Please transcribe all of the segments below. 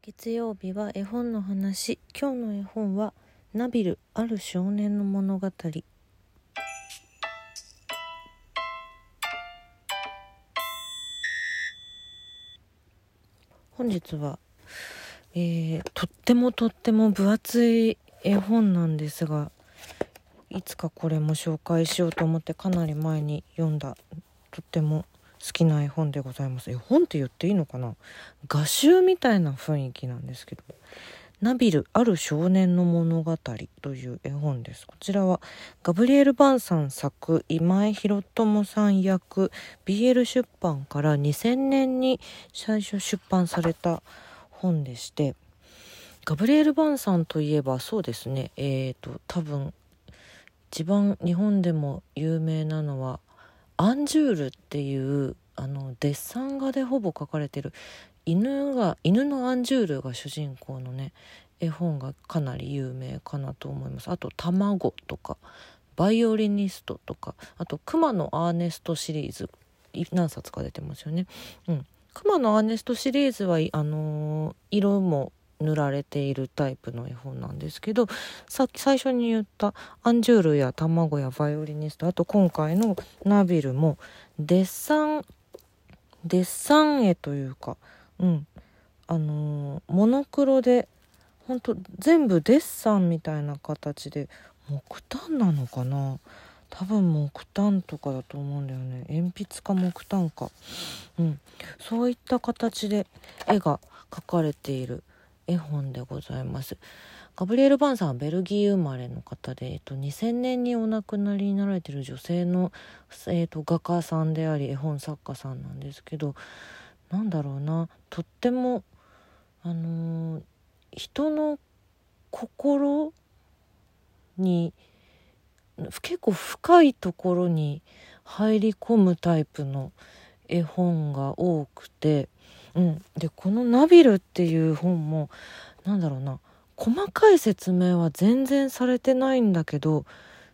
月曜日は絵本の話。今日の絵本はナビルある少年の物語。本日は、えー、とってもとっても分厚い絵本なんですがいつかこれも紹介しようと思ってかなり前に読んだとっても好きな絵本でございます。絵本って言っていいのかな？画集みたいな雰囲気なんですけど。ナビルある少年の物語という絵本です。こちらはガブリエル・バンさん作今井博友さん役 BL 出版から2000年に最初出版された本でしてガブリエル・バンさんといえばそうですね。え、ー、と多分一番日本でも有名なのはアンジュールっていうあのデッサン画でほぼ描かれてる犬が犬のアンジュールが主人公のね絵本がかなり有名かなと思いますあと「卵」とか「バイオリニスト」とかあと「熊のアーネスト」シリーズ何冊か出てますよね。うん、熊のアーネストシリーズはあのー、色も塗られているタイプの絵本なんですけどさっき最初に言ったアンジュールや卵やバイオリニストあと今回のナビルもデッサンデッサン絵というかうん。あのー、モノクロでほんと全部デッサンみたいな形で木炭なのかな？多分木炭とかだと思うんだよね。鉛筆か木炭か。うん。そういった形で絵が描かれている。絵本でございます。ガブリエル・バンさんはベルギー生まれの方で、えっと、2000年にお亡くなりになられている女性の、えっと、画家さんであり絵本作家さんなんですけどなんだろうなとってもあのー、人の心に結構深いところに入り込むタイプの絵本が多くてうん、でこの「ナビル」っていう本もなんだろうな。細かい説明は全然されてないんだけど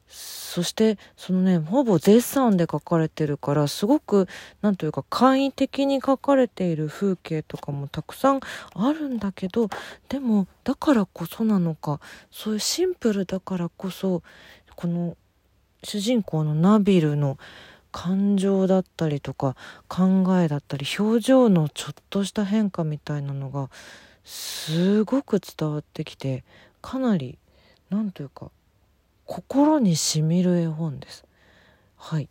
そしてそのねほぼ絶賛で書かれてるからすごく何というか簡易的に書かれている風景とかもたくさんあるんだけどでもだからこそなのかそういうシンプルだからこそこの主人公のナビルの感情だったりとか考えだったり表情のちょっとした変化みたいなのがすごく伝わってきてかなり何というか心にしみる絵本です。はい。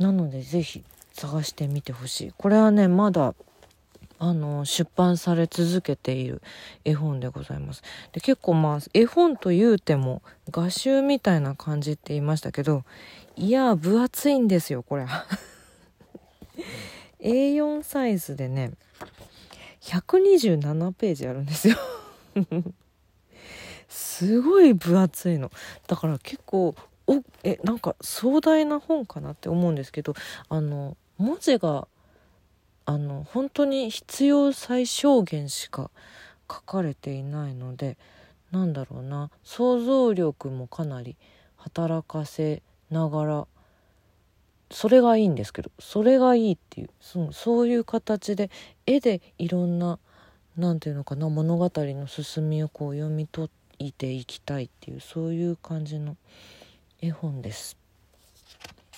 なので是非探してみてほしい。これはねまだあの出版され続けている絵本でございます。で結構まあ絵本というても画集みたいな感じって言いましたけどいや分厚いんですよこれ。A4 サイズでね127ページあるんですよ。すごい分厚いの。だから結構おえなんか壮大な本かなって思うんですけどあの文字があの本当に必要最小限しか書かれていないのでなんだろうな。想像力もかなり働かせながらそれがいいんですけどそれがいいっていうそそういう形で絵でいろんな何て言うのかな物語の進みをこう読み解いていきたいっていうそういう感じの絵本です。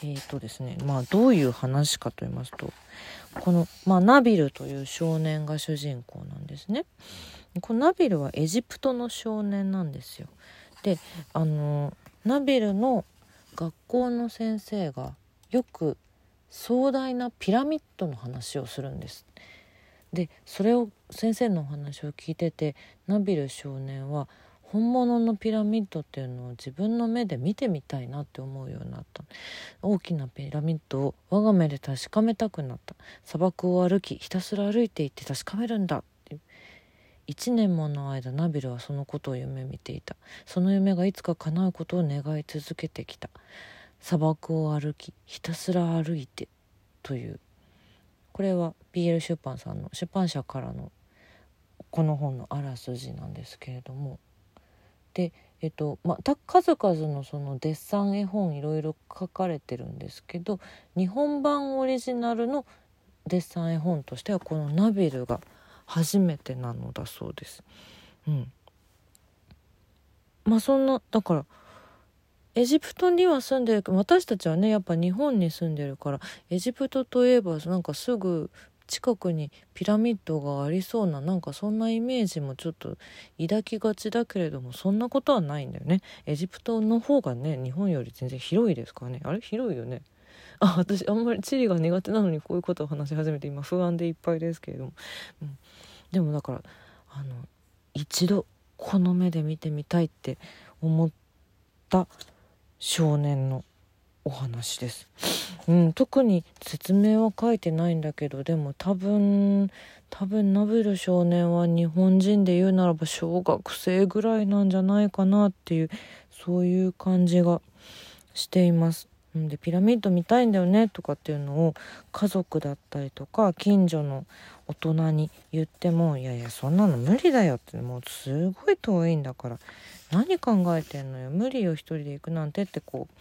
えーとですねまあどういう話かと言いますとこの、まあ、ナビルという少年が主人公なんですね。このナビルはエジプトの少年なんですよ。であのナビルの学校の先生がよく壮大なピラミッドの話をするんです。でそれを先生のお話を聞いててナビル少年は本物のピラミッドっていうのを自分の目で見てみたいなって思うようになった。大きなピラミッドを我が目で確かめたくなった。砂漠を歩きひたすら歩いていって確かめるんだ。1年もの間ナビルはそのことを夢見ていた。その夢がいつか叶うことを願い続けてきた。砂漠を歩きひたすら歩いてという。これは BL 出版さんの出版社からのこの本のあらすじなんですけれども。でえっとまた数々のそのデッサン絵本いろいろ書かれてるんですけど日本版オリジナルのデッサン絵本としてはこの「ナビル」が初めてなのだそうです。うん、まあそんなだからエジプトには住んでるけど私たちはねやっぱ日本に住んでるからエジプトといえばなんかすぐ近くにピラミッドがありそうななんかそんなイメージもちょっと抱きがちだけれどもそんなことはないんだよね。エジプトの方がね日本より全然広いですからね。あれ？広いよね。あ私あんまり地理が苦手なのにこういうことを話し始めて今不安でいっぱいですけれども、うん、でもだからあの一度この目で見てみたいって思った少年のお話です。うん、特に説明は書いてないんだけどでも多分多分ナビル少年は日本人で言うならば小学生ぐらいなんじゃないかなっていうそういう感じがしています。でピラミッド見たいんだよねとかっていうのを家族だったりとか近所の大人に言ってもいやいやそんなの無理だよってもうすごい遠いんだから何考えてんのよ無理よ一人で行くなんてってこう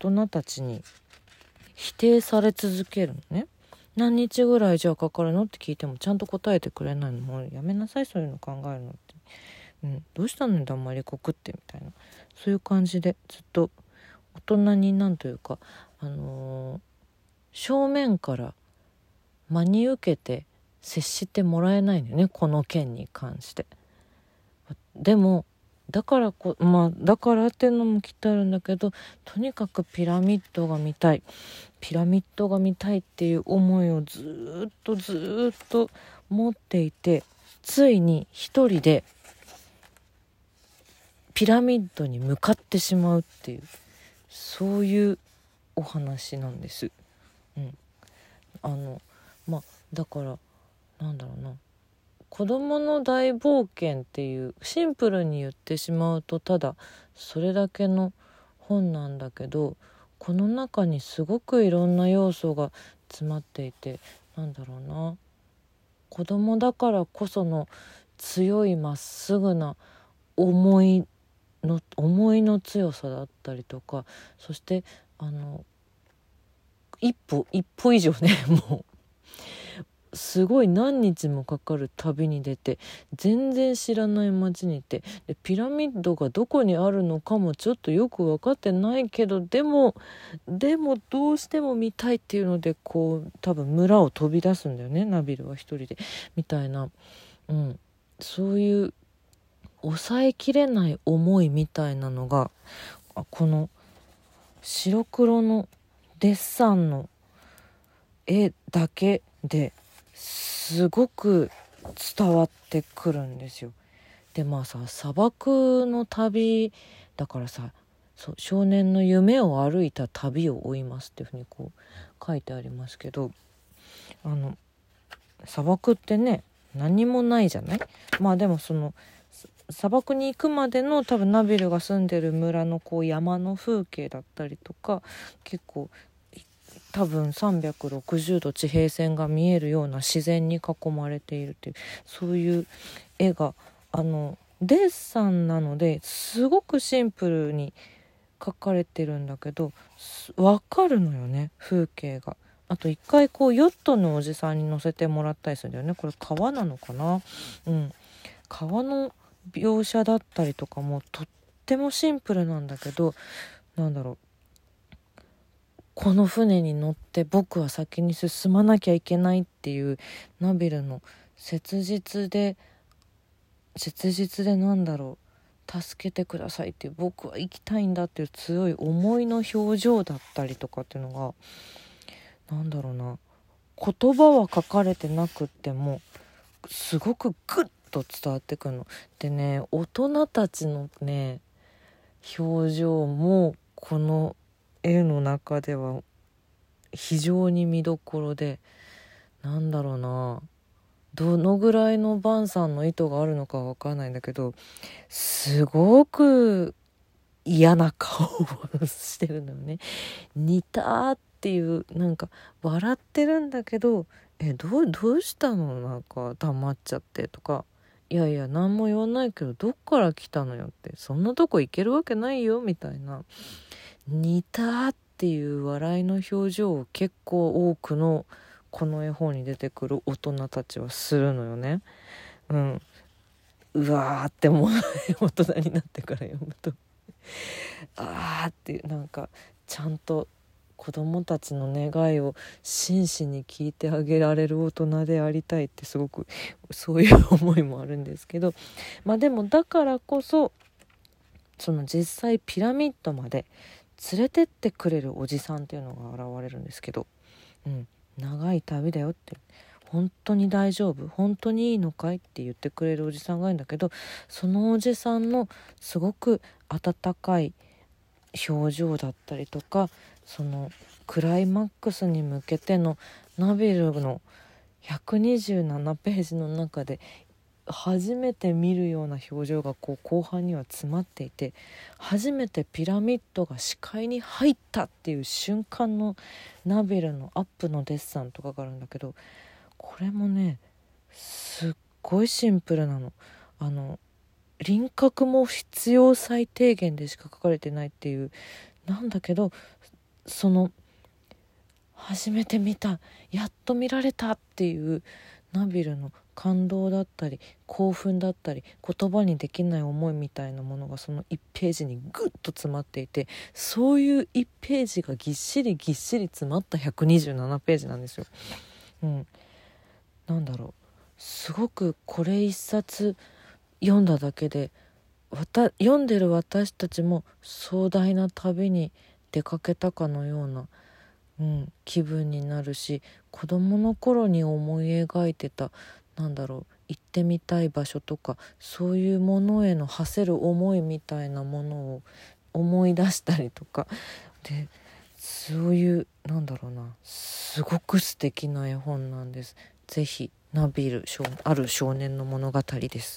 大人たちに否定され続けるのね。何日ぐらいじゃあかかるのって聞いてもちゃんと答えてくれないの。もうやめなさいそういうの考えるのって、うん、どうしたのよだんまりこくってみたいな。そういう感じでずっと大人になんというかあのー、正面から真に受けて接してもらえないのよねこの件に関して。でもだからこまあだからっていうのもきっとあるんだけどとにかくピラミッドが見たいピラミッドが見たいっていう思いをずっとずっと持っていてついに一人でピラミッドに向かってしまうっていう。そういうお話なんです。うん、あのまあだからなんだろうな。子供の大冒険っていうシンプルに言ってしまうとただそれだけの本なんだけどこの中にすごくいろんな要素が詰まっていてなんだろうな。子供だからこその強いまっすぐな思いの思いの強さだったりとかそしてあの一歩一歩以上ね もうすごい何日もかかる旅に出て全然知らない町にいてでピラミッドがどこにあるのかもちょっとよく分かってないけどでもでもどうしても見たいっていうのでこう多分村を飛び出すんだよねナビルは一人でみたいな、うん、そういう抑えきれない思いみたいなのがこの白黒のデッサンの絵だけですごく伝わってくるんですよ。でまあさ砂漠の旅だからさそう少年の夢を歩いた旅を追いますっていうふうにこう書いてありますけどあの砂漠ってね何もないじゃない？まあでもその砂漠に行くまでの多分ナビルが住んでる村のこう山の風景だったりとか結構多分360度地平線が見えるような自然に囲まれているというそういう絵があのデッサンなのですごくシンプルに描かれてるんだけど分かるのよね風景が。あと一回こうヨットのおじさんに乗せてもらったりするんだよね。これ川なのかな？うん。川の描写だったりとかもとってもシンプルなんだけどなんだろう。この船に乗って僕は先に進まなきゃいけないっていうナビルの切実で切実でなんだろう。助けてくださいっていう僕は行きたいんだっていう強い思いの表情だったりとかっていうのがなんだろうな。言葉は書かれてなくってもすごくグッと伝わってくるの。でね大人たちのね表情もこの絵の中では非常に見どころでなんだろうなどのぐらいのバンさんの意図があるのかわかんないんだけどすごく嫌な顔をしてるのよね。似たっていうなんか笑ってるんだけど「えどうどうしたの？なんか黙っちゃって」とか「いやいや何も言わないけどどっから来たのよ」って「そんなとこ行けるわけないよ」みたいな。似たっていう笑いの表情を結構多くのこの絵本に出てくる大人たちはするのよね。うん。うわーってもう。大人になってから読むと。あーっていうなんかちゃんと子供たちの願いを真摯に聞いてあげられる大人でありたいってすごくそういう思いもあるんですけど まあでもだからこそその実際ピラミッドまで連れてってくれるおじさんっていうのが現れるんですけど、うん、長い旅だよって本当に大丈夫本当にいいのかいって言ってくれるおじさんがいるんだけどそのおじさんのすごく温かい表情だったりとかそのクライマックスに向けてのナビルの127ページの中で初めて見るような表情がこう後半には詰まっていて初めてピラミッドが視界に入ったっていう瞬間のナビルのアップのデッサンとかがあるんだけどこれもねすっごいシンプルなの。あの輪郭も必要最低限でしか書かれてないっていうなんだけどその初めて見たやっと見られたっていうナビルの感動だったり興奮だったり言葉にできない思いみたいなものがその1ページにグッと詰まっていてそういう1ページがぎっしりぎっしり詰まった127ページなんですよ。うん、なんだろうすごくこれ一冊読んだだけで読んでる私たちも壮大な旅に出かけたかのような、うん、気分になるし子供の頃に思い描いてたなんだろう行ってみたい場所とかそういうものへの馳せる思いみたいなものを思い出したりとかでそういうなんだろうなすごく素敵な絵本なんです。ぜひナビルある少年の物語です。